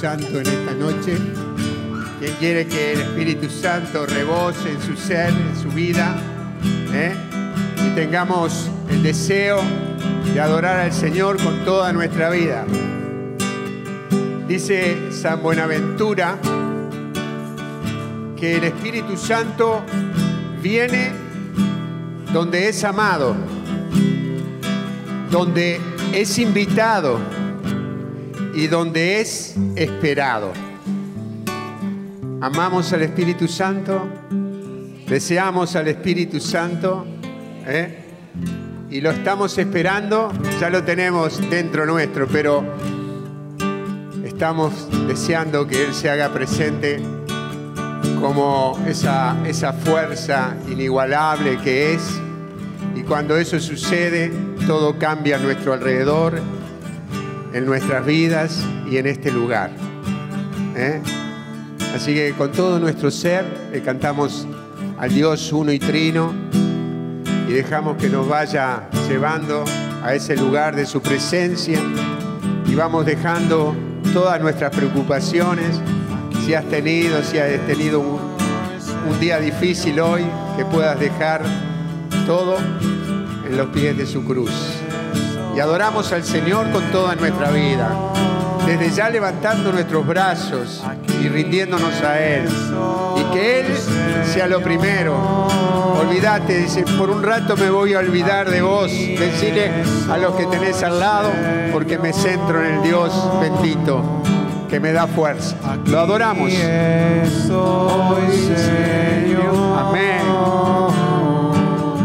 Santo en esta noche. Quien quiere que el Espíritu Santo rebose en su ser, en su vida. ¿eh? Y tengamos el deseo de adorar al Señor con toda nuestra vida. Dice San Buenaventura que el Espíritu Santo viene donde es amado, donde es invitado y donde es esperado. Amamos al Espíritu Santo, deseamos al Espíritu Santo ¿eh? y lo estamos esperando, ya lo tenemos dentro nuestro, pero estamos deseando que Él se haga presente como esa, esa fuerza inigualable que es. Y cuando eso sucede, todo cambia a nuestro alrededor, en nuestras vidas y en este lugar. ¿eh? Así que con todo nuestro ser le cantamos al Dios uno y trino y dejamos que nos vaya llevando a ese lugar de su presencia y vamos dejando todas nuestras preocupaciones si has tenido, si has tenido un, un día difícil hoy, que puedas dejar todo en los pies de su cruz. Y adoramos al Señor con toda nuestra vida, desde ya levantando nuestros brazos y rindiéndonos a Él. Y que Él sea lo primero. Olvídate, dice, por un rato me voy a olvidar de vos. Decirle a los que tenés al lado, porque me centro en el Dios bendito que me da fuerza. Lo adoramos. Amén.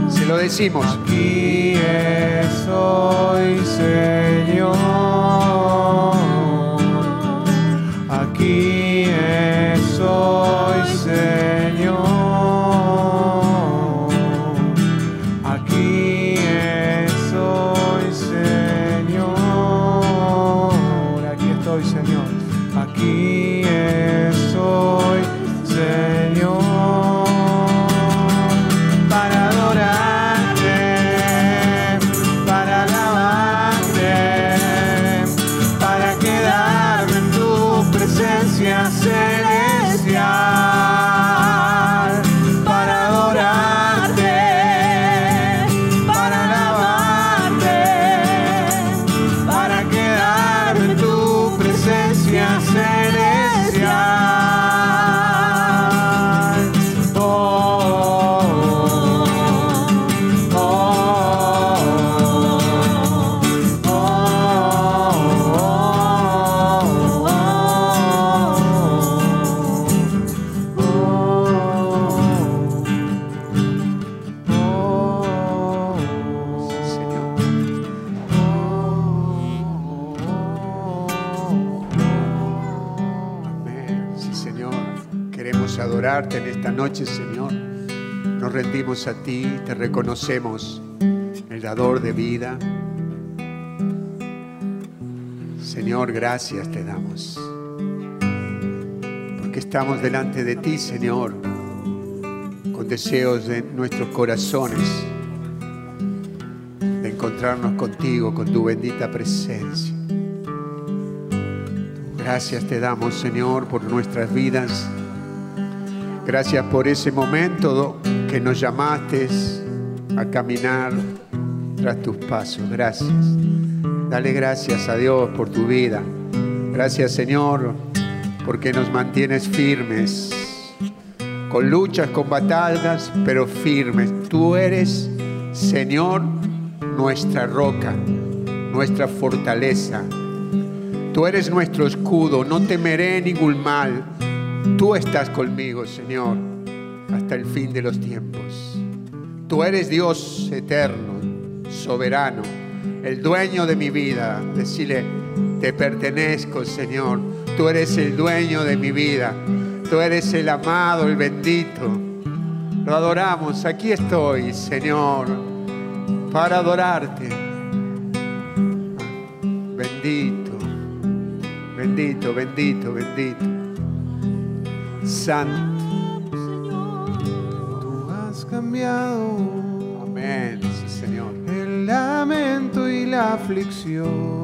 Se lo decimos. Soy, Señor. A ti, te reconocemos, el dador de vida. Señor, gracias te damos. Porque estamos delante de ti, Señor, con deseos de nuestros corazones de encontrarnos contigo, con tu bendita presencia. Gracias te damos, Señor, por nuestras vidas. Gracias por ese momento que nos llamaste a caminar tras tus pasos. Gracias. Dale gracias a Dios por tu vida. Gracias, Señor, porque nos mantienes firmes. Con luchas, con batallas, pero firmes. Tú eres, Señor, nuestra roca, nuestra fortaleza. Tú eres nuestro escudo, no temeré ningún mal. Tú estás conmigo, Señor, hasta el fin de los tiempos. Tú eres Dios eterno, soberano, el dueño de mi vida. Decirle, te pertenezco, Señor. Tú eres el dueño de mi vida. Tú eres el amado, el bendito. Lo adoramos. Aquí estoy, Señor, para adorarte. Bendito, bendito, bendito, bendito. Santo. Tú has cambiado Amén, sí, Señor. el lamento y la aflicción.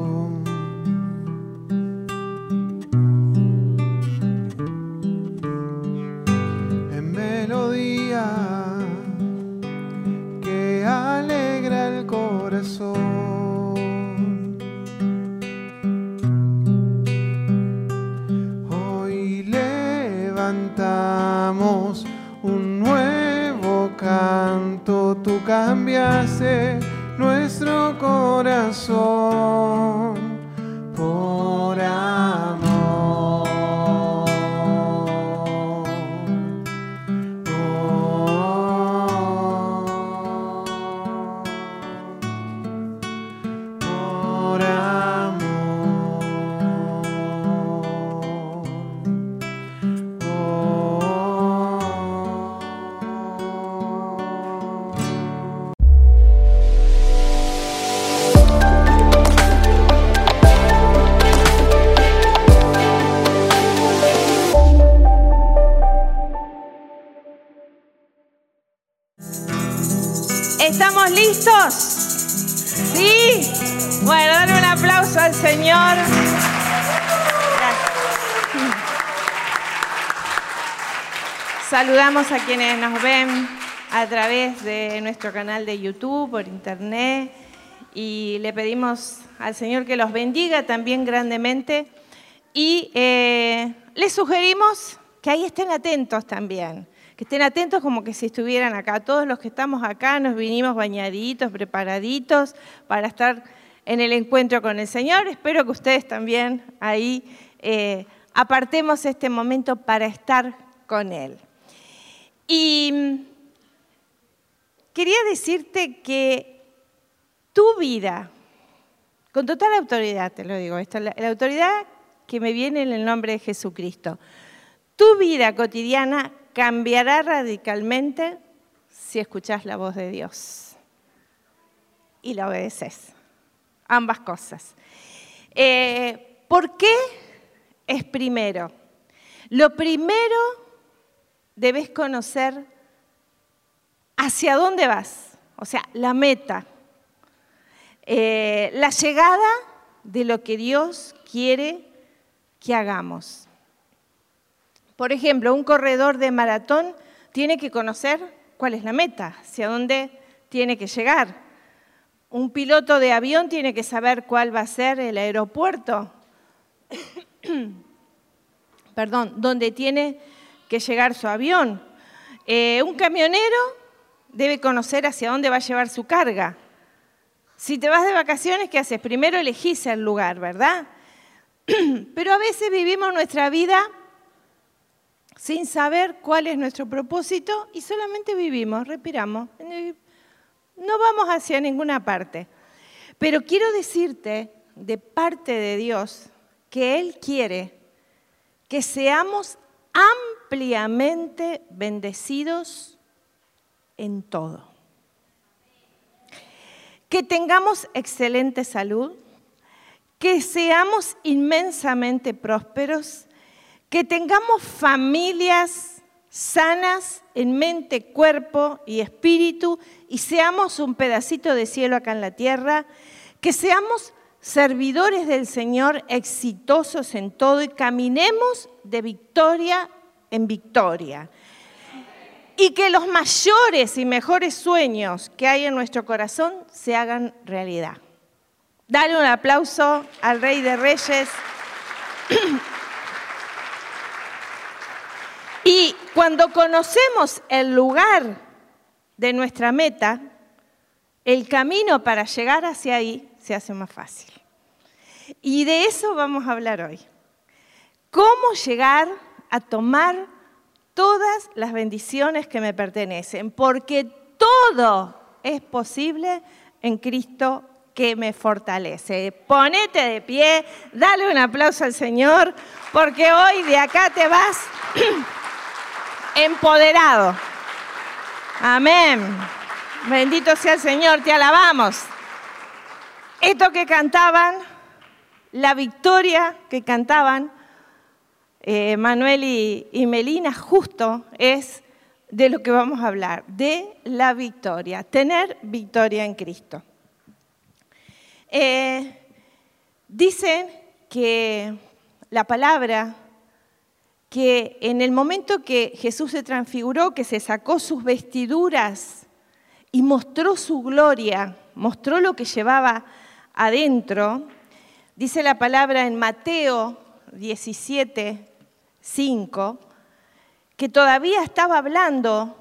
Saludamos a quienes nos ven a través de nuestro canal de YouTube, por internet, y le pedimos al Señor que los bendiga también grandemente. Y eh, les sugerimos que ahí estén atentos también, que estén atentos como que si estuvieran acá. Todos los que estamos acá nos vinimos bañaditos, preparaditos para estar en el encuentro con el Señor. Espero que ustedes también ahí eh, apartemos este momento para estar con Él. Y quería decirte que tu vida, con total autoridad te lo digo, esto, la, autoridad que me viene en el nombre de Jesucristo, tu vida cotidiana cambiará radicalmente si escuchas la voz de Dios y la obedeces. Ambas cosas. Eh, ¿Por qué es primero? Lo primero debes conocer hacia dónde vas, o sea, la meta, eh, la llegada de lo que Dios quiere que hagamos. Por ejemplo, un corredor de maratón tiene que conocer cuál es la meta, hacia dónde tiene que llegar. Un piloto de avión tiene que saber cuál va a ser el aeropuerto, perdón, donde tiene que llegar su avión. Eh, un camionero debe conocer hacia dónde va a llevar su carga. Si te vas de vacaciones, ¿qué haces? Primero elegís el lugar, ¿verdad? Pero a veces vivimos nuestra vida sin saber cuál es nuestro propósito y solamente vivimos, respiramos. No vamos hacia ninguna parte. Pero quiero decirte de parte de Dios que Él quiere que seamos ampliamente bendecidos en todo. Que tengamos excelente salud, que seamos inmensamente prósperos, que tengamos familias sanas en mente, cuerpo y espíritu y seamos un pedacito de cielo acá en la tierra, que seamos servidores del Señor exitosos en todo y caminemos de victoria en victoria. Y que los mayores y mejores sueños que hay en nuestro corazón se hagan realidad. Dale un aplauso al Rey de Reyes. Y cuando conocemos el lugar de nuestra meta, el camino para llegar hacia ahí se hace más fácil. Y de eso vamos a hablar hoy. ¿Cómo llegar a tomar todas las bendiciones que me pertenecen? Porque todo es posible en Cristo que me fortalece. Ponete de pie, dale un aplauso al Señor, porque hoy de acá te vas empoderado. Amén. Bendito sea el Señor, te alabamos. Esto que cantaban, la victoria que cantaban eh, Manuel y, Melina, justo es de lo que vamos a hablar, de la victoria, tener victoria en Cristo. Eh, dicen que la palabra, que en el momento que Jesús se transfiguró, que se sacó sus vestiduras y mostró su gloria, mostró lo que llevaba adentro, dice la palabra en Mateo 17, 5, que todavía estaba hablando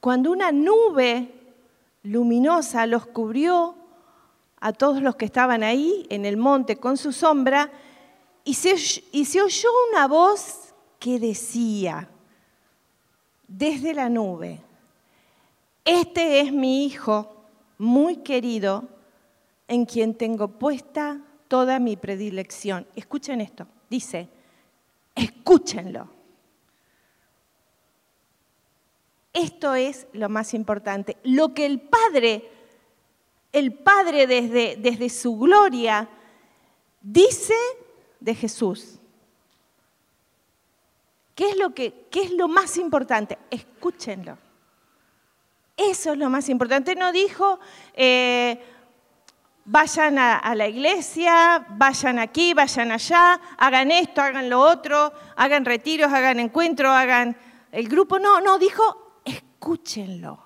cuando una nube luminosa los cubrió a todos los que estaban ahí en el monte con su sombra y se, y se oyó una voz que decía desde la nube, este es mi hijo muy querido en quien tengo puesta toda mi predilección. Escuchen esto, dice, escúchenlo. Esto es lo más importante. Lo que el Padre, el Padre desde, desde su gloria, dice de Jesús. ¿Qué es, lo que, ¿Qué es lo más importante? Escúchenlo. Eso es lo más importante. No dijo, eh, vayan a, la iglesia, vayan aquí, vayan allá, hagan esto, hagan lo otro, hagan retiros, hagan encuentros, hagan el grupo. No, no, dijo, escúchenlo.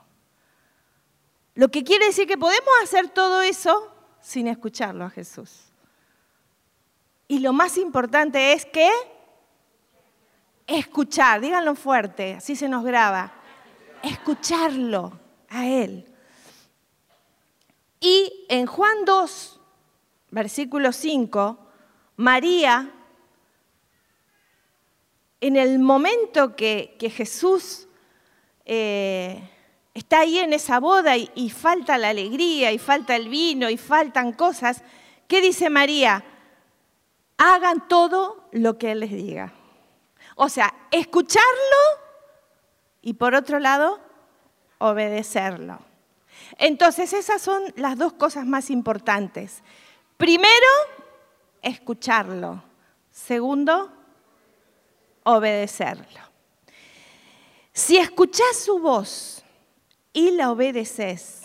Lo que quiere decir que podemos hacer todo eso sin escucharlo a Jesús. Y lo más importante es que escuchar, díganlo fuerte, así se nos graba, escucharlo a Él. Y en Juan 2, versículo 5, María, en el momento que, Jesús eh, está ahí en esa boda y, y falta la alegría, y falta el vino, y faltan cosas, ¿qué dice María? Hagan todo lo que Él les diga. O sea, escucharlo y por otro lado, obedecerlo. Entonces, esas son las dos cosas más importantes. Primero, escucharlo. Segundo, obedecerlo. Si escuchás su voz y la obedeces,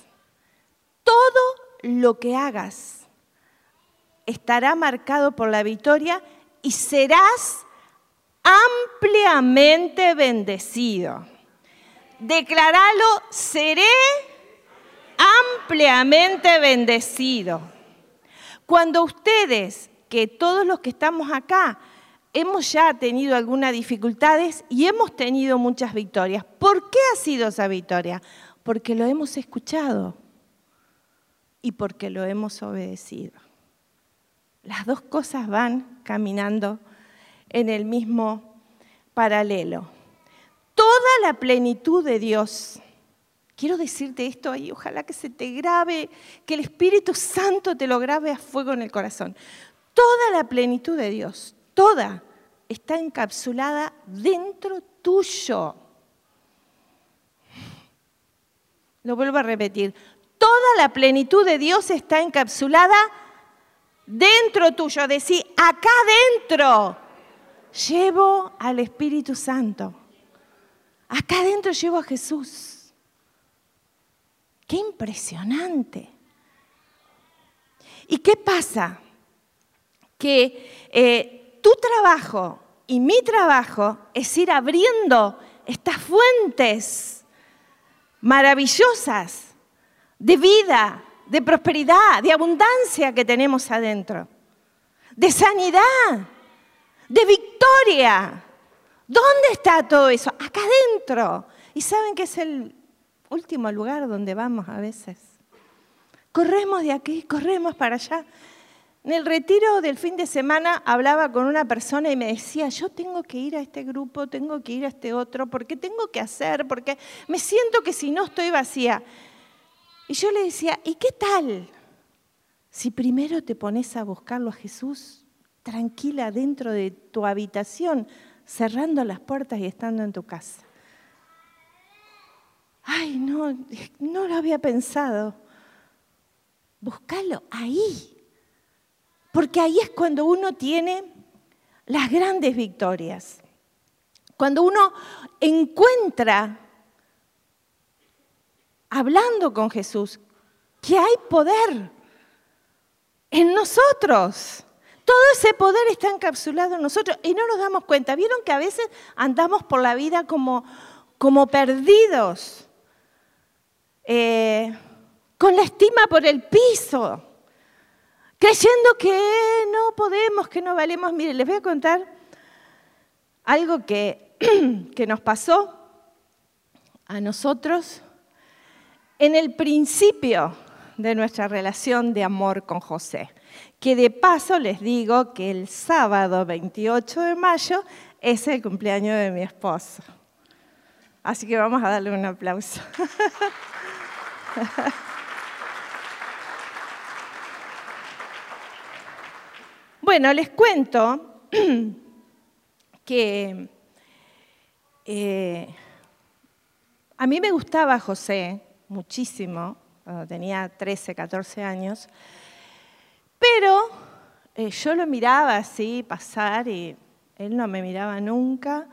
todo lo que hagas estará marcado por la victoria y serás ampliamente bendecido. Declaralo, seré ampliamente bendecido. Cuando ustedes, que todos los que estamos acá, hemos ya tenido algunas dificultades y hemos tenido muchas victorias. ¿Por qué ha sido esa victoria? Porque lo hemos escuchado y porque lo hemos obedecido. Las dos cosas van caminando en el mismo paralelo. Toda la plenitud de Dios Quiero decirte esto y ojalá que se te grabe, que el Espíritu Santo te lo grabe a fuego en el corazón. Toda la plenitud de Dios, toda, está encapsulada dentro tuyo. Lo vuelvo a repetir. Toda la plenitud de Dios está encapsulada dentro tuyo. Decir, acá dentro llevo al Espíritu Santo. Acá dentro llevo a Jesús. Qué impresionante. ¿Y qué pasa? Que eh, tu trabajo y mi trabajo es ir abriendo estas fuentes maravillosas de vida, de prosperidad, de abundancia que tenemos adentro, de sanidad, de victoria. ¿Dónde está todo eso? Acá adentro. ¿Y saben qué es el último lugar donde vamos a veces. Corremos de aquí, corremos para allá. En el retiro del fin de semana hablaba con una persona y me decía, yo tengo que ir a este grupo, tengo que ir a este otro, porque tengo que hacer, porque me siento que si no estoy vacía. Y yo le decía, ¿y qué tal si primero te pones a buscarlo a Jesús tranquila dentro de tu habitación, cerrando las puertas y estando en tu casa? Ay, no, no lo había pensado. Búscalo ahí. Porque ahí es cuando uno tiene las grandes victorias. Cuando uno encuentra, hablando con Jesús, que hay poder en nosotros. Todo ese poder está encapsulado en nosotros y no nos damos cuenta. ¿Vieron que a veces andamos por la vida como, como perdidos? Eh, con la estima por el piso, creyendo que no podemos, que no valemos. Mire, les voy a contar algo que, que nos pasó a nosotros en el principio de nuestra relación de amor con José. Que de paso les digo que el sábado 28 de mayo es el cumpleaños de mi esposo. Así que vamos a darle un aplauso. bueno, les cuento que eh, a mí me gustaba José muchísimo, cuando tenía 13, 14 años, pero eh, yo lo miraba así pasar y él no me miraba nunca.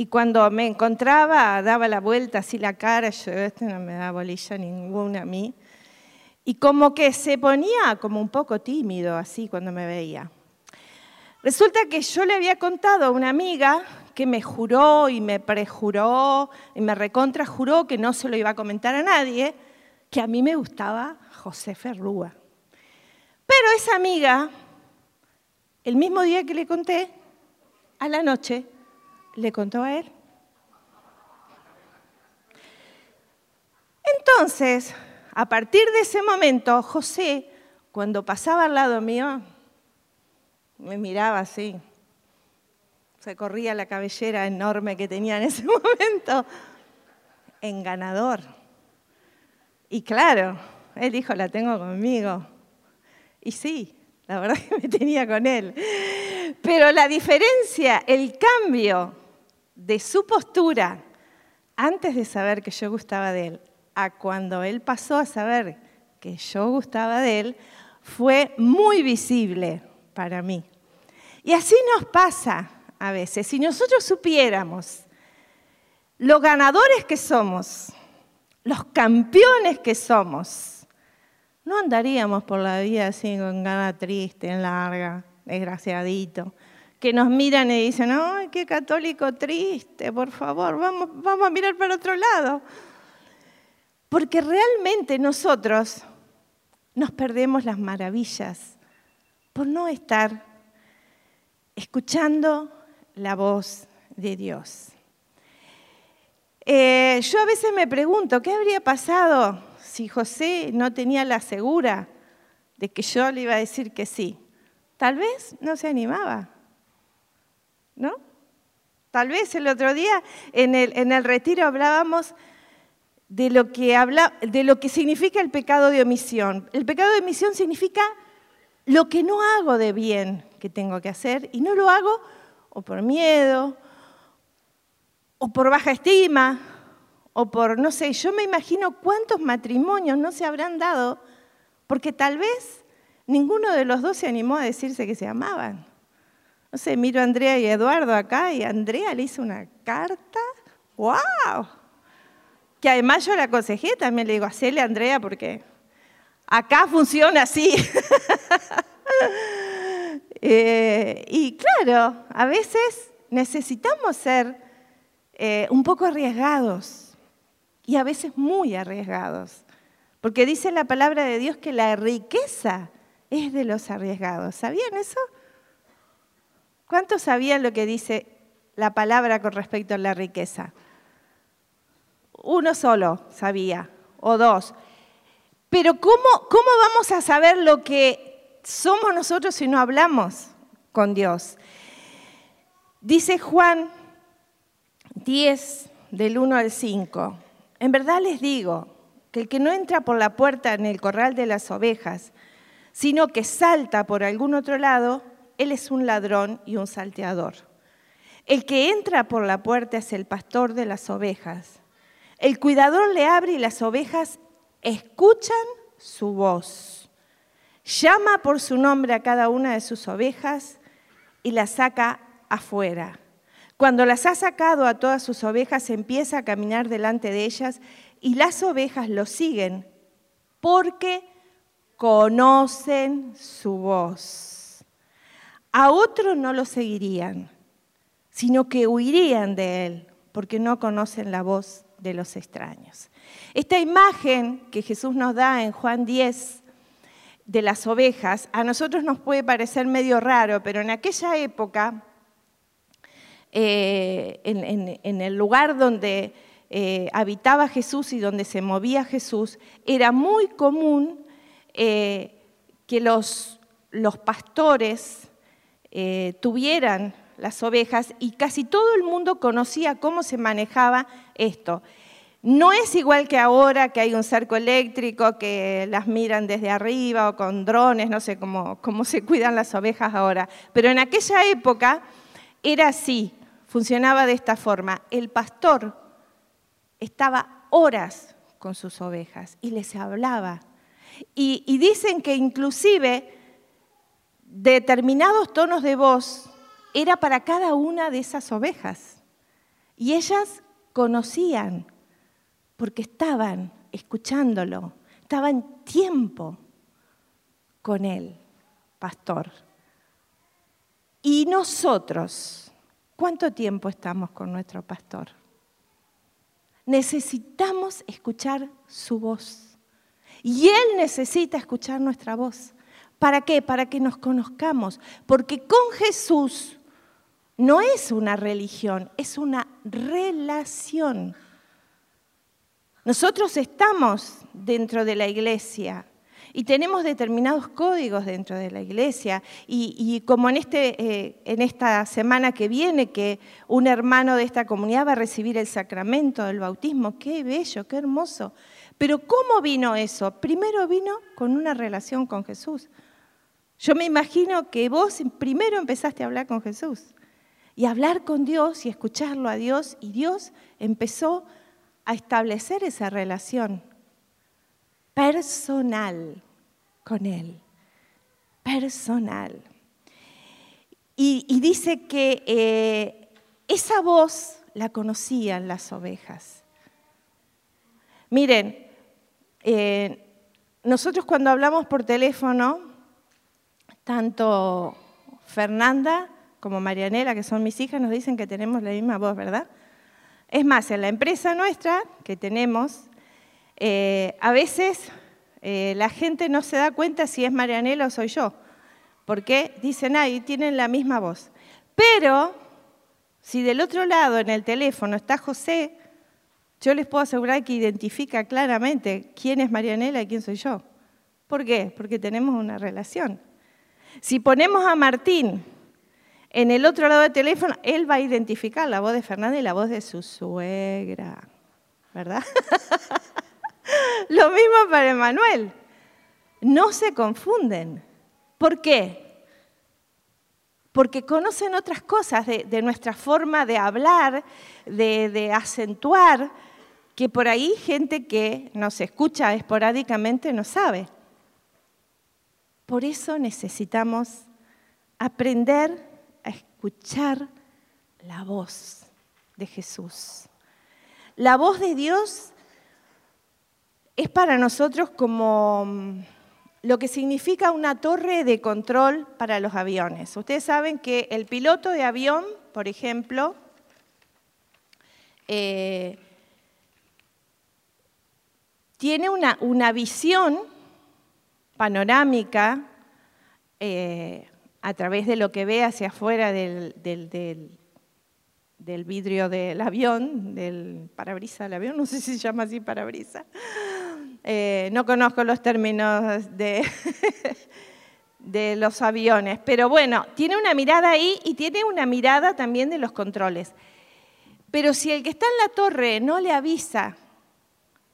Y cuando me encontraba, daba la vuelta así la cara, yo, este no me da bolilla ninguna a mí. Y como que se ponía como un poco tímido así cuando me veía. Resulta que yo le había contado a una amiga que me juró y me prejuró y me recontrajuró que no se lo iba a comentar a nadie, que a mí me gustaba José Ferrúa. Pero esa amiga, el mismo día que le conté, a la noche, le contó a él. Entonces, a partir de ese momento, José, cuando pasaba al lado mío, me miraba así. Se corría la cabellera enorme que tenía en ese momento. En ganador. Y claro, él dijo, la tengo conmigo. Y sí, la verdad que me tenía con él. Pero la diferencia, el cambio de su postura antes de saber que yo gustaba de él a cuando él pasó a saber que yo gustaba de él fue muy visible para mí. Y así nos pasa a veces. Si nosotros supiéramos lo ganadores que somos, los campeones que somos, no andaríamos por la vida así con gana triste, larga, desgraciadito, que nos miran y dicen, ay, qué católico triste, por favor, vamos, vamos a mirar para otro lado. Porque realmente nosotros nos perdemos las maravillas por no estar escuchando la voz de Dios. Eh, yo a veces me pregunto, ¿qué habría pasado si José no tenía la segura de que yo le iba a decir que sí? Tal vez no se animaba, ¿no? Tal vez el otro día en el, en el retiro hablábamos de lo, que habla, de lo que significa el pecado de omisión. El pecado de omisión significa lo que no hago de bien que tengo que hacer y no lo hago o por miedo, o por baja estima, o por, no sé, yo me imagino cuántos matrimonios no se habrán dado porque tal vez ninguno de los dos se animó a decirse que se amaban. No sé, miro a Andrea y Eduardo acá y Andrea le hizo una carta, ¡wow! Que además yo le aconsejé, también le digo, hacele a Andrea porque acá funciona así. Eh, y claro, a veces necesitamos ser eh, un poco arriesgados y a veces muy arriesgados, porque dice la palabra de Dios que la riqueza es de los arriesgados. ¿Sabían eso? ¿Cuántos sabían lo que dice la palabra con respecto a la riqueza? Uno solo sabía, o dos. Pero ¿cómo, cómo vamos a saber lo que somos nosotros si no hablamos con Dios. Dice Juan 10, del 1 al 5. En verdad les digo que el que no entra por la puerta en el corral de las ovejas, sino que salta por algún otro lado, él es un ladrón y un salteador. El que entra por la puerta es el pastor de las ovejas. El cuidador le abre y las ovejas escuchan su voz llama por su nombre a cada una de sus ovejas y las saca afuera. Cuando las ha sacado a todas sus ovejas, empieza a caminar delante de ellas y las ovejas lo siguen porque conocen su voz. A otro no lo seguirían, sino que huirían de él porque no conocen la voz de los extraños. Esta imagen que Jesús nos da en Juan 10 de las ovejas, a nosotros nos puede parecer medio raro, pero en aquella época, eh, en, el lugar donde eh, habitaba Jesús y donde se movía Jesús, era muy común eh, que los pastores tuvieran las ovejas y casi todo el mundo conocía cómo se manejaba esto. No es igual que ahora que hay un cerco eléctrico, que las miran desde arriba o con drones, no sé cómo, cómo se cuidan las ovejas ahora, pero en aquella época era así, funcionaba de esta forma. El pastor estaba horas con sus ovejas y les hablaba. Y, y dicen que inclusive determinados tonos de voz era para cada una de esas ovejas. Y ellas conocían, porque estaban escuchándolo, estaban tiempo con él, pastor. Y nosotros, ¿cuánto tiempo estamos con nuestro pastor? Necesitamos escuchar su voz. Y Él necesita escuchar nuestra voz. ¿Para qué? Para que nos conozcamos. Porque con Jesús no es una religión, es una relación. Nosotros estamos dentro de la iglesia y tenemos determinados códigos dentro de la iglesia. Y, como en, este, eh, en esta semana que viene, que un hermano de esta comunidad va a recibir el sacramento del bautismo, qué bello, qué hermoso. Pero ¿cómo vino eso? Primero vino con una relación con Jesús. Yo me imagino que vos primero empezaste a hablar con Jesús y hablar con Dios y escucharlo a Dios y Dios empezó a establecer esa relación personal con Él, personal. Y, dice que eh, esa voz la conocían las ovejas. Miren, eh, nosotros cuando hablamos por teléfono, tanto Fernanda como Marianela, que son mis hijas, nos dicen que tenemos la misma voz, ¿verdad? Es más, en la empresa nuestra que tenemos, eh, a veces eh, la gente no se da cuenta si es Marianela o soy yo, porque dicen, ahí tienen la misma voz. Pero si del otro lado en el teléfono está José, yo les puedo asegurar que identifica claramente quién es Marianela y quién soy yo. ¿Por qué? Porque tenemos una relación. Si ponemos a Martín en el otro lado del teléfono, él va a identificar la voz de Fernanda y la voz de su suegra, ¿verdad? Lo mismo para Emanuel. No se confunden. ¿Por qué? Porque conocen otras cosas de, nuestra forma de hablar, de, de acentuar, que por ahí gente que nos escucha esporádicamente no sabe. Por eso necesitamos aprender escuchar la voz de Jesús. La voz de Dios es para nosotros como mm, lo que significa una torre de control para los aviones. Ustedes saben que el piloto de avión, por ejemplo, eh, tiene una, una visión panorámica eh, a través de lo que ve hacia afuera del, del, vidrio del avión, del parabrisa del avión, no sé si se llama así parabrisa. Eh, no conozco los términos de, de los aviones, pero bueno, tiene una mirada ahí y tiene una mirada también de los controles. Pero si el que está en la torre no le avisa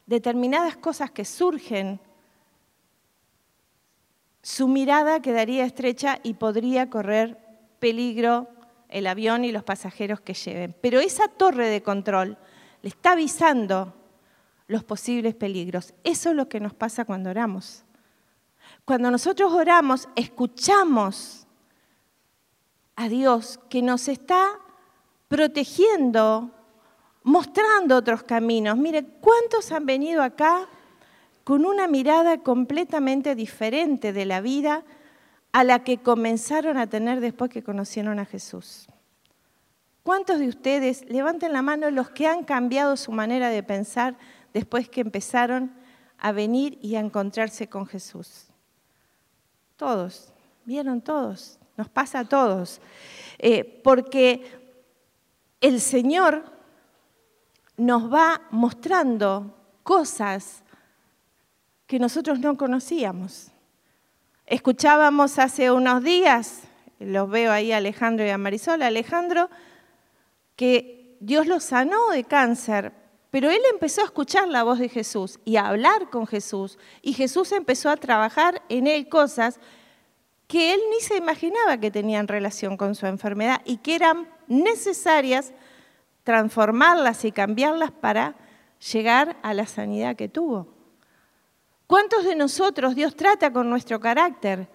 determinadas cosas que surgen su mirada quedaría estrecha y podría correr peligro el avión y los pasajeros que lleven. Pero esa torre de control le está avisando los posibles peligros. Eso es lo que nos pasa cuando oramos. Cuando nosotros oramos, escuchamos a Dios que nos está protegiendo, mostrando otros caminos. Mire, ¿cuántos han venido acá con una mirada completamente diferente de la vida a la que comenzaron a tener después que conocieron a Jesús. ¿Cuántos de ustedes levanten la mano los que han cambiado su manera de pensar después que empezaron a venir y a encontrarse con Jesús? Todos, vieron todos, nos pasa a todos. Eh, porque el Señor nos va mostrando cosas que nosotros no conocíamos. Escuchábamos hace unos días, los veo ahí a Alejandro y a Marisol, Alejandro, que Dios lo sanó de cáncer, pero él empezó a escuchar la voz de Jesús y a hablar con Jesús, y Jesús empezó a trabajar en él cosas que él ni se imaginaba que tenían relación con su enfermedad y que eran necesarias transformarlas y cambiarlas para llegar a la sanidad que tuvo. ¿Cuántos de nosotros Dios trata con nuestro carácter?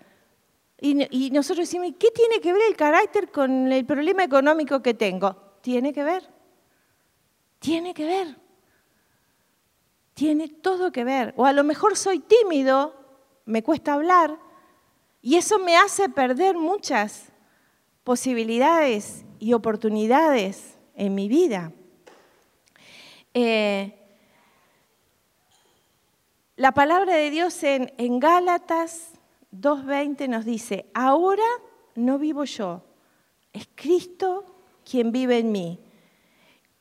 Y, nosotros decimos, ¿qué tiene que ver el carácter con el problema económico que tengo? Tiene que ver. Tiene que ver. Tiene todo que ver. O a lo mejor soy tímido, me cuesta hablar, y eso me hace perder muchas posibilidades y oportunidades en mi vida. Eh, la palabra de Dios en, Gálatas 2.20 nos dice, ahora no vivo yo, es Cristo quien vive en mí.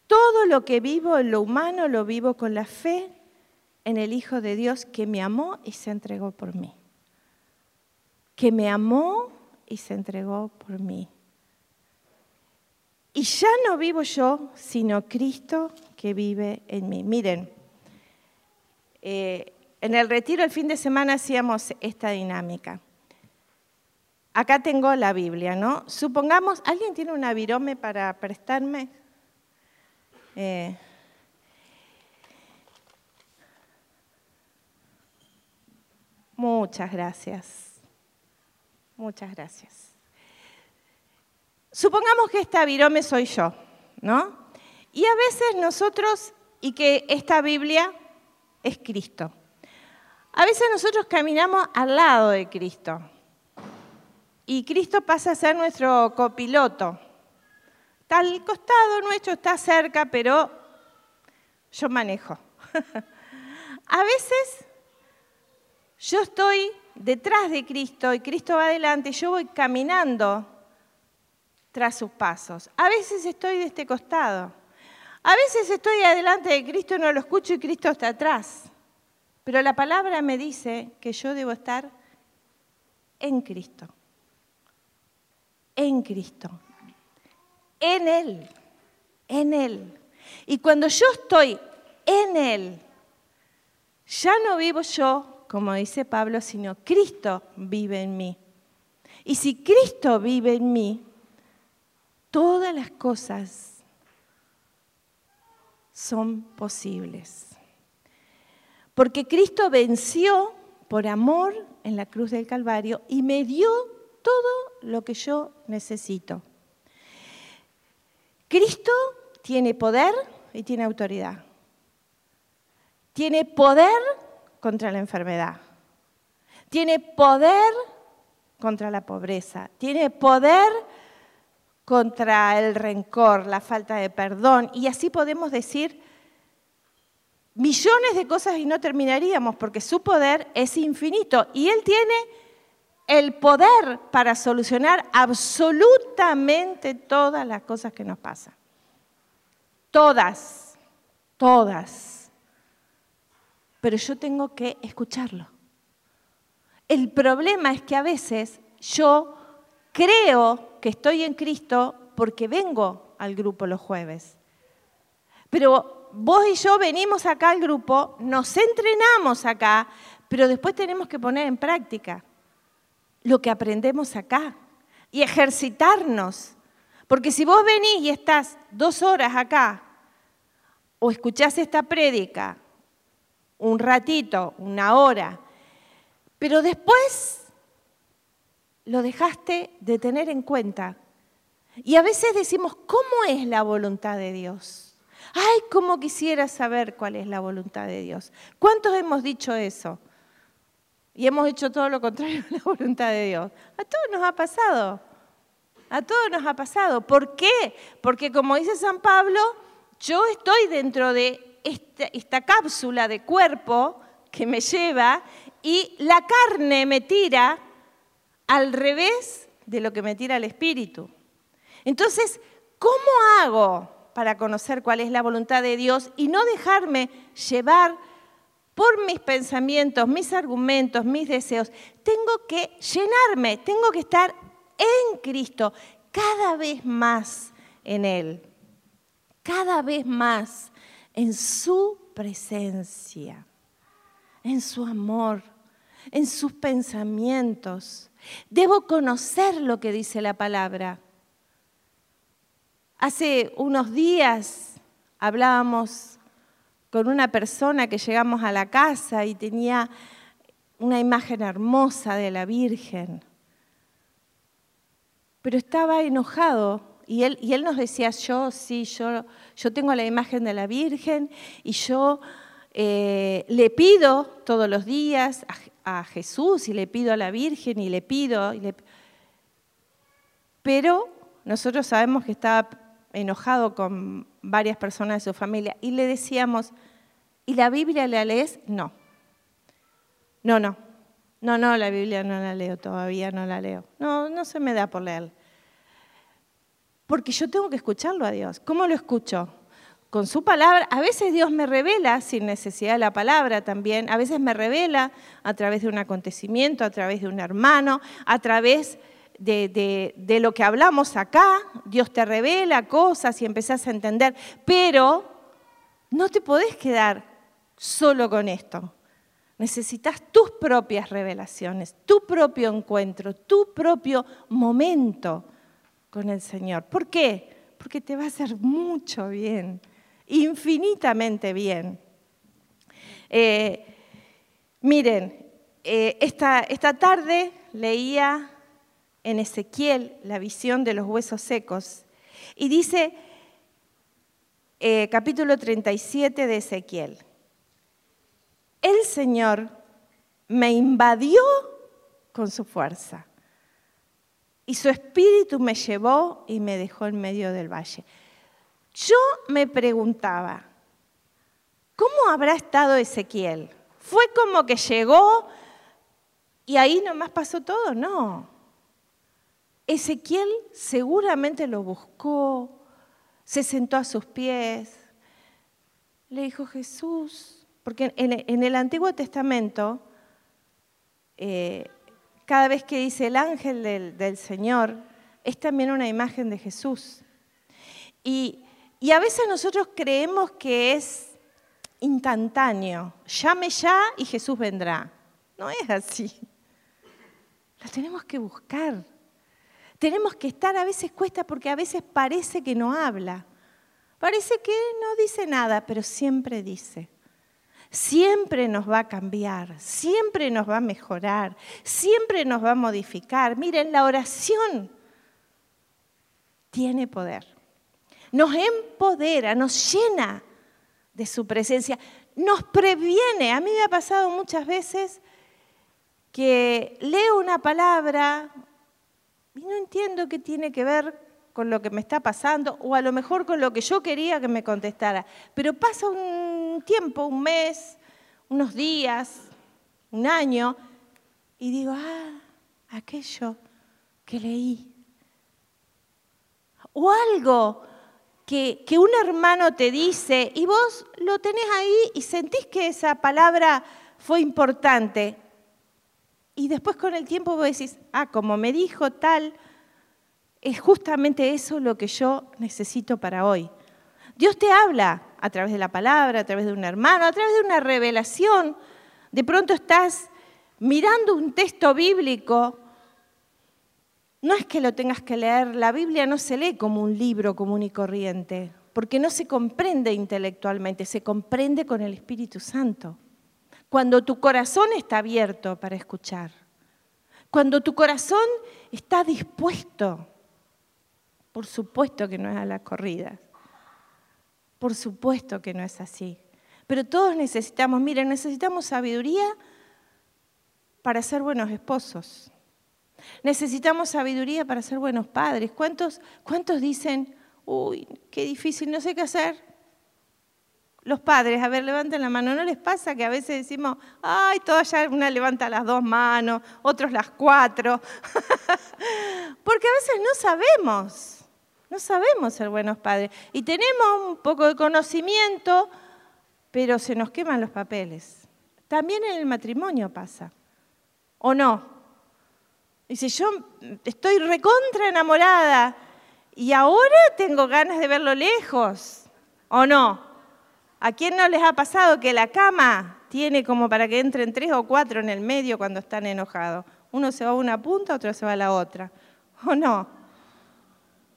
Todo lo que vivo en lo humano lo vivo con la fe en el Hijo de Dios que me amó y se entregó por mí. Que me amó y se entregó por mí. Y ya no vivo yo, sino Cristo que vive en mí. Miren, eh, en el retiro el fin de semana hacíamos esta dinámica. Acá tengo la Biblia, ¿no? Supongamos, ¿alguien tiene una virome para prestarme? Eh, muchas gracias. Muchas gracias. Supongamos que esta virome soy yo, ¿no? Y a veces nosotros, y que esta Biblia es Cristo. A veces nosotros caminamos al lado de Cristo y Cristo pasa a ser nuestro copiloto. Está al costado nuestro, está cerca, pero yo manejo. a veces yo estoy detrás de Cristo y Cristo va adelante y yo voy caminando tras sus pasos. A veces estoy de este costado. A veces estoy adelante de Cristo y no lo escucho y Cristo está atrás. Pero la palabra me dice que yo debo estar en Cristo. En Cristo. En Él. En Él. Y cuando yo estoy en Él, ya no vivo yo, como dice Pablo, sino Cristo vive en mí. Y si Cristo vive en mí, todas las cosas son posibles. Porque Cristo venció por amor en la cruz del Calvario y me dio todo lo que yo necesito. Cristo tiene poder y tiene autoridad. Tiene poder contra la enfermedad. Tiene poder contra la pobreza. Tiene poder contra el rencor, la falta de perdón. Y así podemos decir millones de cosas y no terminaríamos porque su poder es infinito y Él tiene el poder para solucionar absolutamente todas las cosas que nos pasan. Todas, todas. Pero yo tengo que escucharlo. El problema es que a veces yo creo que estoy en Cristo porque vengo al grupo los jueves. Pero vos y yo venimos acá al grupo, nos entrenamos acá, pero después tenemos que poner en práctica lo que aprendemos acá y ejercitarnos. Porque si vos venís y estás dos horas acá o escuchás esta prédica un ratito, una hora, pero después lo dejaste de tener en cuenta. Y a veces decimos, ¿cómo es la voluntad de Dios? Ay, cómo quisiera saber cuál es la voluntad de Dios. ¿Cuántos hemos dicho eso? Y hemos hecho todo lo contrario a la voluntad de Dios. A todos nos ha pasado. a todos nos ha pasado. ¿Por qué? Porque como dice San Pablo, yo estoy dentro de esta, esta cápsula de cuerpo que me lleva y la carne me tira al revés de lo que me tira el espíritu. Entonces, ¿cómo hago para conocer cuál es la voluntad de Dios y no dejarme llevar por mis pensamientos, mis argumentos, mis deseos? Tengo que llenarme, tengo que estar en Cristo, cada vez más en Él, cada vez más en su presencia, en su amor, en sus pensamientos. Debo conocer lo que dice la palabra. Hace unos días hablábamos con una persona que llegamos a la casa y tenía una imagen hermosa de la Virgen pero estaba enojado. Y él, y él nos decía, yo sí, yo, yo tengo la imagen de la Virgen y yo eh, le pido todos los días a, Jesús y le pido a la Virgen y le pido. Pero nosotros sabemos que estaba enojado con varias personas de su familia y le decíamos, ¿y la Biblia la lees? No. No, no. No, no, la Biblia no la leo todavía, no la leo. No, no se me da por leer. Porque yo tengo que escucharlo a Dios. ¿Cómo lo escucho? Con su palabra. A veces Dios me revela sin necesidad de la palabra también. A veces me revela a través de un acontecimiento, a través de un hermano, a través de, de lo que hablamos acá. Dios te revela cosas y empezás a entender. Pero no te podés quedar solo con esto. Necesitas tus propias revelaciones, tu propio encuentro, tu propio momento con el Señor. ¿Por qué? Porque te va a hacer mucho bien, infinitamente bien. Eh, miren, eh, esta, esta tarde leía en Ezequiel la visión de los huesos secos y dice eh, capítulo 37 de Ezequiel el Señor me invadió con su fuerza. Y su espíritu me llevó y me dejó en medio del valle. Yo me preguntaba, ¿cómo habrá estado Ezequiel? ¿Fue como que llegó y ahí nomás pasó todo? No. Ezequiel seguramente lo buscó, se sentó a sus pies, le dijo, Jesús, porque en, el Antiguo Testamento, eh, cada vez que dice el ángel del, Señor, es también una imagen de Jesús. Y, y, a veces nosotros creemos que es instantáneo. Llame ya y Jesús vendrá. No es así. Lo tenemos que buscar. Tenemos que estar, a veces cuesta porque a veces parece que no habla. Parece que no dice nada, pero siempre dice siempre nos va a cambiar, siempre nos va a mejorar, siempre nos va a modificar. Miren, la oración tiene poder. Nos empodera, nos llena de su presencia, nos previene. A mí me ha pasado muchas veces que leo una palabra y no entiendo qué tiene que ver con lo que me está pasando o a lo mejor con lo que yo quería que me contestara. Pero pasa un tiempo, un mes, unos días, un año, y digo, ah, aquello que leí. O algo que, que, un hermano te dice y vos lo tenés ahí y sentís que esa palabra fue importante. Y después con el tiempo vos decís, ah, como me dijo tal, es justamente eso lo que yo necesito para hoy. Dios te habla a través de la palabra, a través de un hermano, a través de una revelación. De pronto estás mirando un texto bíblico. No es que lo tengas que leer, la Biblia no se lee como un libro común y corriente, porque no se comprende intelectualmente, se comprende con el Espíritu Santo. Cuando tu corazón está abierto para escuchar, cuando tu corazón está dispuesto por supuesto que no es a la corrida. Por supuesto que no es así. Pero todos necesitamos, miren, necesitamos sabiduría para ser buenos esposos. Necesitamos sabiduría para ser buenos padres. ¿Cuántos, cuántos dicen, uy, qué difícil, no sé qué hacer? Los padres, a ver, levanten la mano. ¿No les pasa que a veces decimos, ay, toda ya una levanta las dos manos, otros las cuatro? Porque a veces no sabemos, no sabemos ser buenos padres. Y tenemos un poco de conocimiento, pero se nos queman los papeles. También en el matrimonio pasa. ¿O no? Dice, yo estoy recontra enamorada y ahora tengo ganas de verlo lejos. ¿O no? ¿A quién no les ha pasado que la cama tiene como para que entren tres o cuatro en el medio cuando están enojados? Uno se va a una punta, otro se va a la otra. ¿O no?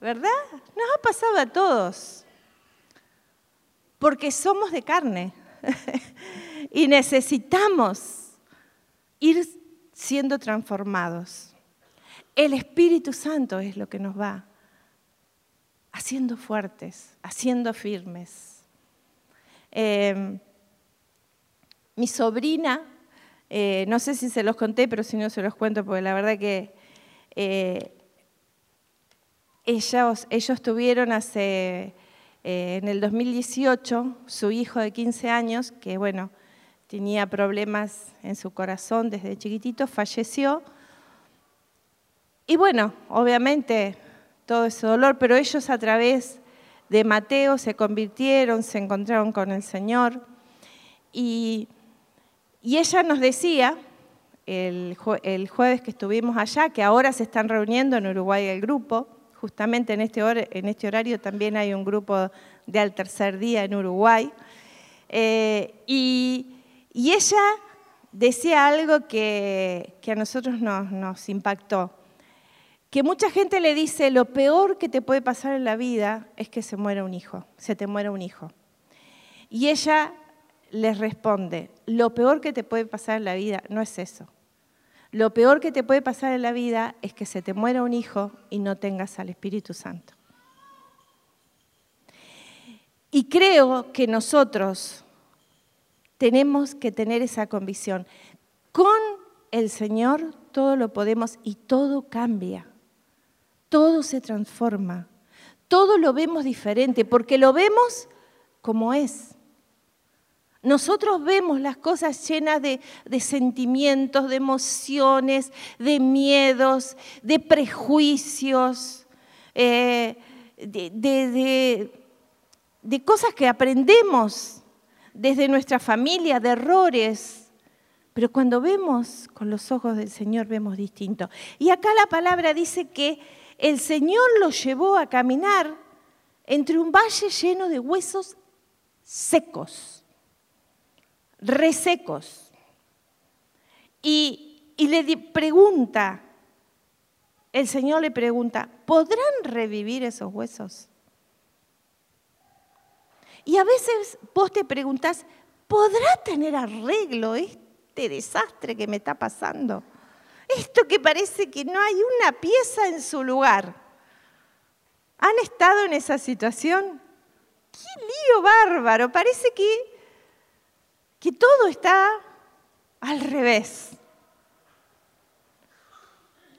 ¿Verdad? Nos ha pasado a todos. Porque somos de carne y necesitamos ir siendo transformados. El Espíritu Santo es lo que nos va haciendo fuertes, haciendo firmes. Em, mi sobrina, eh, no sé si se los conté, pero si no se los cuento, porque la verdad que eh, ellos, ellos tuvieron hace, eh, en el 2018, su hijo de 15 años, que bueno, tenía problemas en su corazón desde chiquitito, falleció. Y bueno, obviamente todo ese dolor, pero ellos a través de Mateo se convirtieron, se encontraron con el Señor. Y, ella nos decía, el, jueves que estuvimos allá, que ahora se están reuniendo en Uruguay el grupo, justamente en este, en este horario también hay un grupo de al tercer día en Uruguay. Eh, y, ella decía algo que, a nosotros nos, nos impactó que mucha gente le dice, lo peor que te puede pasar en la vida es que se muera un hijo, se te muera un hijo. Y ella les responde, lo peor que te puede pasar en la vida no es eso. Lo peor que te puede pasar en la vida es que se te muera un hijo y no tengas al Espíritu Santo. Y creo que nosotros tenemos que tener esa convicción. Con el Señor todo lo podemos y todo cambia todo se transforma. Todo lo vemos diferente porque lo vemos como es. Nosotros vemos las cosas llenas de, sentimientos, de emociones, de miedos, de prejuicios, eh, de, de cosas que aprendemos desde nuestra familia, de errores. Pero cuando vemos con los ojos del Señor vemos distinto. Y acá la palabra dice que el Señor los llevó a caminar entre un valle lleno de huesos secos, resecos. Y, y le pregunta, el Señor le pregunta, ¿podrán revivir esos huesos? Y a veces vos te preguntas, ¿podrá tener arreglo este desastre que me está pasando? Esto que parece que no hay una pieza en su lugar. ¿Han estado en esa situación? ¡Qué lío bárbaro! Parece que, que todo está al revés.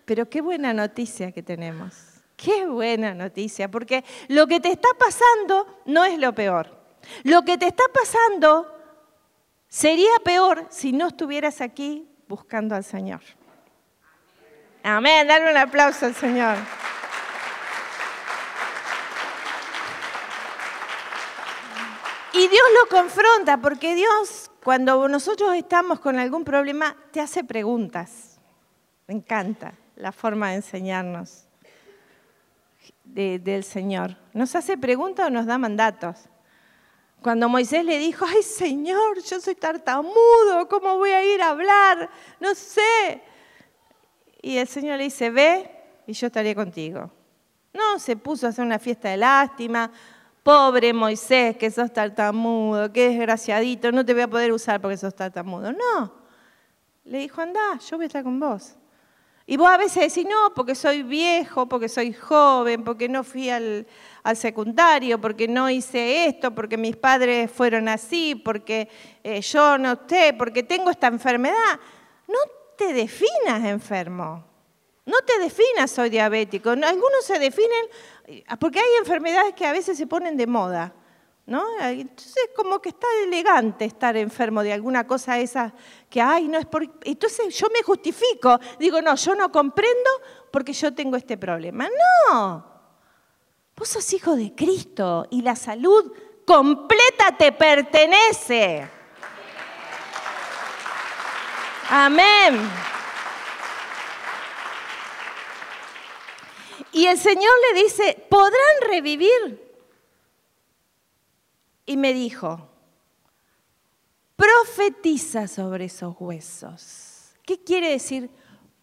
Pero qué buena noticia que tenemos. Qué buena noticia, porque lo que te está pasando no es lo peor. Lo que te está pasando sería peor si no estuvieras aquí buscando al Señor. Amén, dale un aplauso al Señor. Y Dios lo confronta porque Dios, cuando nosotros estamos con algún problema, te hace preguntas. Me encanta la forma de enseñarnos del Señor. ¿Nos hace preguntas o nos da mandatos? Cuando Moisés le dijo, ay Señor, yo soy tartamudo, ¿cómo voy a ir a hablar? No sé. Y el Señor le dice, ve y yo estaré contigo. No se puso a hacer una fiesta de lástima. Pobre Moisés, que sos tartamudo, qué desgraciadito, no te voy a poder usar porque sos tartamudo. No. Le dijo, anda, yo voy a estar con vos. Y vos a veces decís, no, porque soy viejo, porque soy joven, porque no fui al, secundario, porque no hice esto, porque mis padres fueron así, porque eh, yo no sé, porque tengo esta enfermedad. No te definas enfermo. No te definas soy diabético. Algunos se definen porque hay enfermedades que a veces se ponen de moda. ¿No? Entonces, como que está elegante estar enfermo de alguna cosa esa que, ay, no es por... Entonces yo me justifico, digo, no, yo no comprendo porque yo tengo este problema. No, vos sos hijo de Cristo y la salud completa te pertenece. Amén. Y el Señor le dice, ¿podrán revivir? Y me dijo, profetiza sobre esos huesos. ¿Qué quiere decir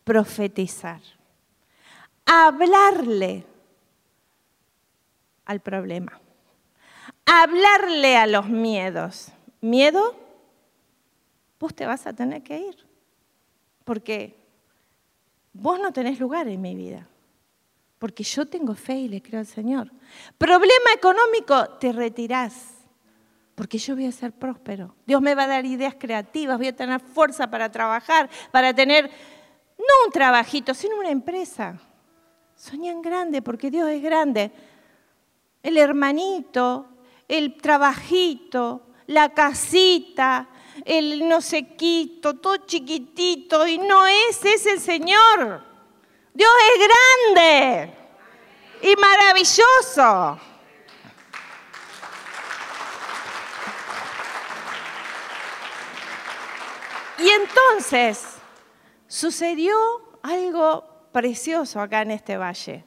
profetizar? Hablarle al problema. Hablarle a los miedos. ¿Miedo? Vos te vas a tener que ir. Porque vos no tenés lugar en mi vida porque yo tengo fe y le creo al Señor. Problema económico, te retirás, porque yo voy a ser próspero. Dios me va a dar ideas creativas, voy a tener fuerza para trabajar, para tener, no un trabajito, sino una empresa. Soñan grande, porque Dios es grande. El hermanito, el trabajito, la casita, el no sé quito, todo chiquitito, y no es, es el Señor. Dios es grande y maravilloso. Y entonces sucedió algo precioso acá en este valle.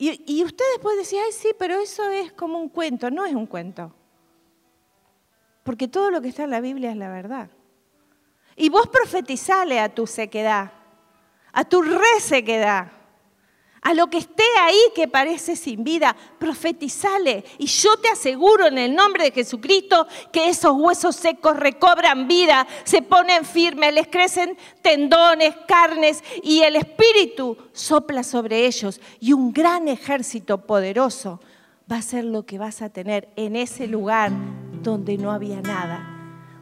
Y, ustedes pueden decir, ay, sí, pero eso es como un cuento. No es un cuento. Porque todo lo que está en la Biblia es la verdad. Y vos profetizale a tu sequedad a tu resequedad, a lo que esté ahí que parece sin vida, profetizale. Y yo te aseguro en el nombre de Jesucristo que esos huesos secos recobran vida, se ponen firmes, les crecen tendones, carnes y el Espíritu sopla sobre ellos. Y un gran ejército poderoso va a ser lo que vas a tener en ese lugar donde no había nada.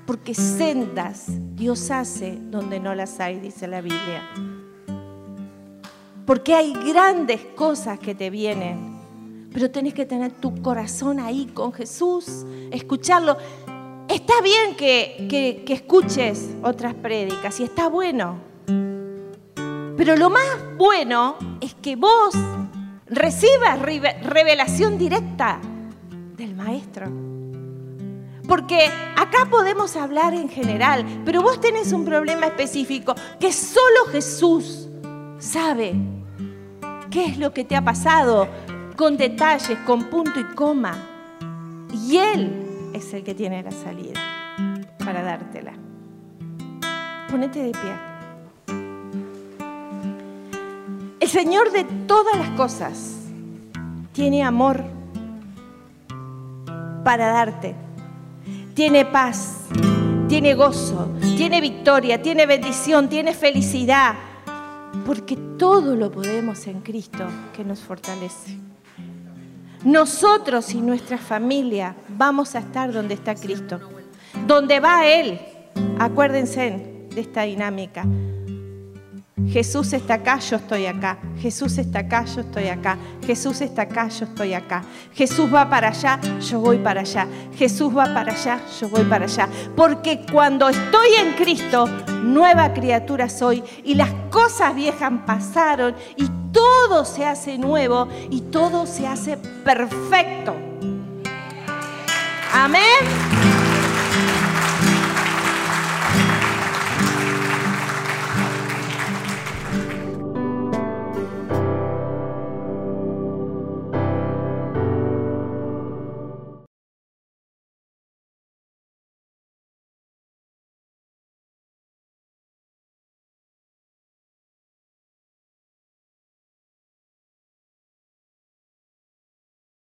Porque sendas Dios hace donde no las hay, dice la Biblia porque hay grandes cosas que te vienen. Pero tenés que tener tu corazón ahí con Jesús, escucharlo. Está bien que, escuches otras prédicas y está bueno. Pero lo más bueno es que vos recibas revelación directa del Maestro. Porque acá podemos hablar en general, pero vos tenés un problema específico que solo Jesús sabe qué es lo que te ha pasado, con detalles, con punto y coma. Y Él es el que tiene la salida para dártela. Ponete de pie. El Señor de todas las cosas tiene amor para darte. Tiene paz, tiene gozo, tiene victoria, tiene bendición, tiene felicidad porque todo lo podemos en Cristo que nos fortalece. Nosotros y nuestra familia vamos a estar donde está Cristo, donde va Él. Acuérdense de esta dinámica. Jesús está acá, yo estoy acá. Jesús está acá, yo estoy acá. Jesús está acá, yo estoy acá. Jesús va para allá, yo voy para allá. Jesús va para allá, yo voy para allá. Porque cuando estoy en Cristo, nueva criatura soy y las cosas viejas pasaron y todo se hace nuevo y todo se hace perfecto. Amén.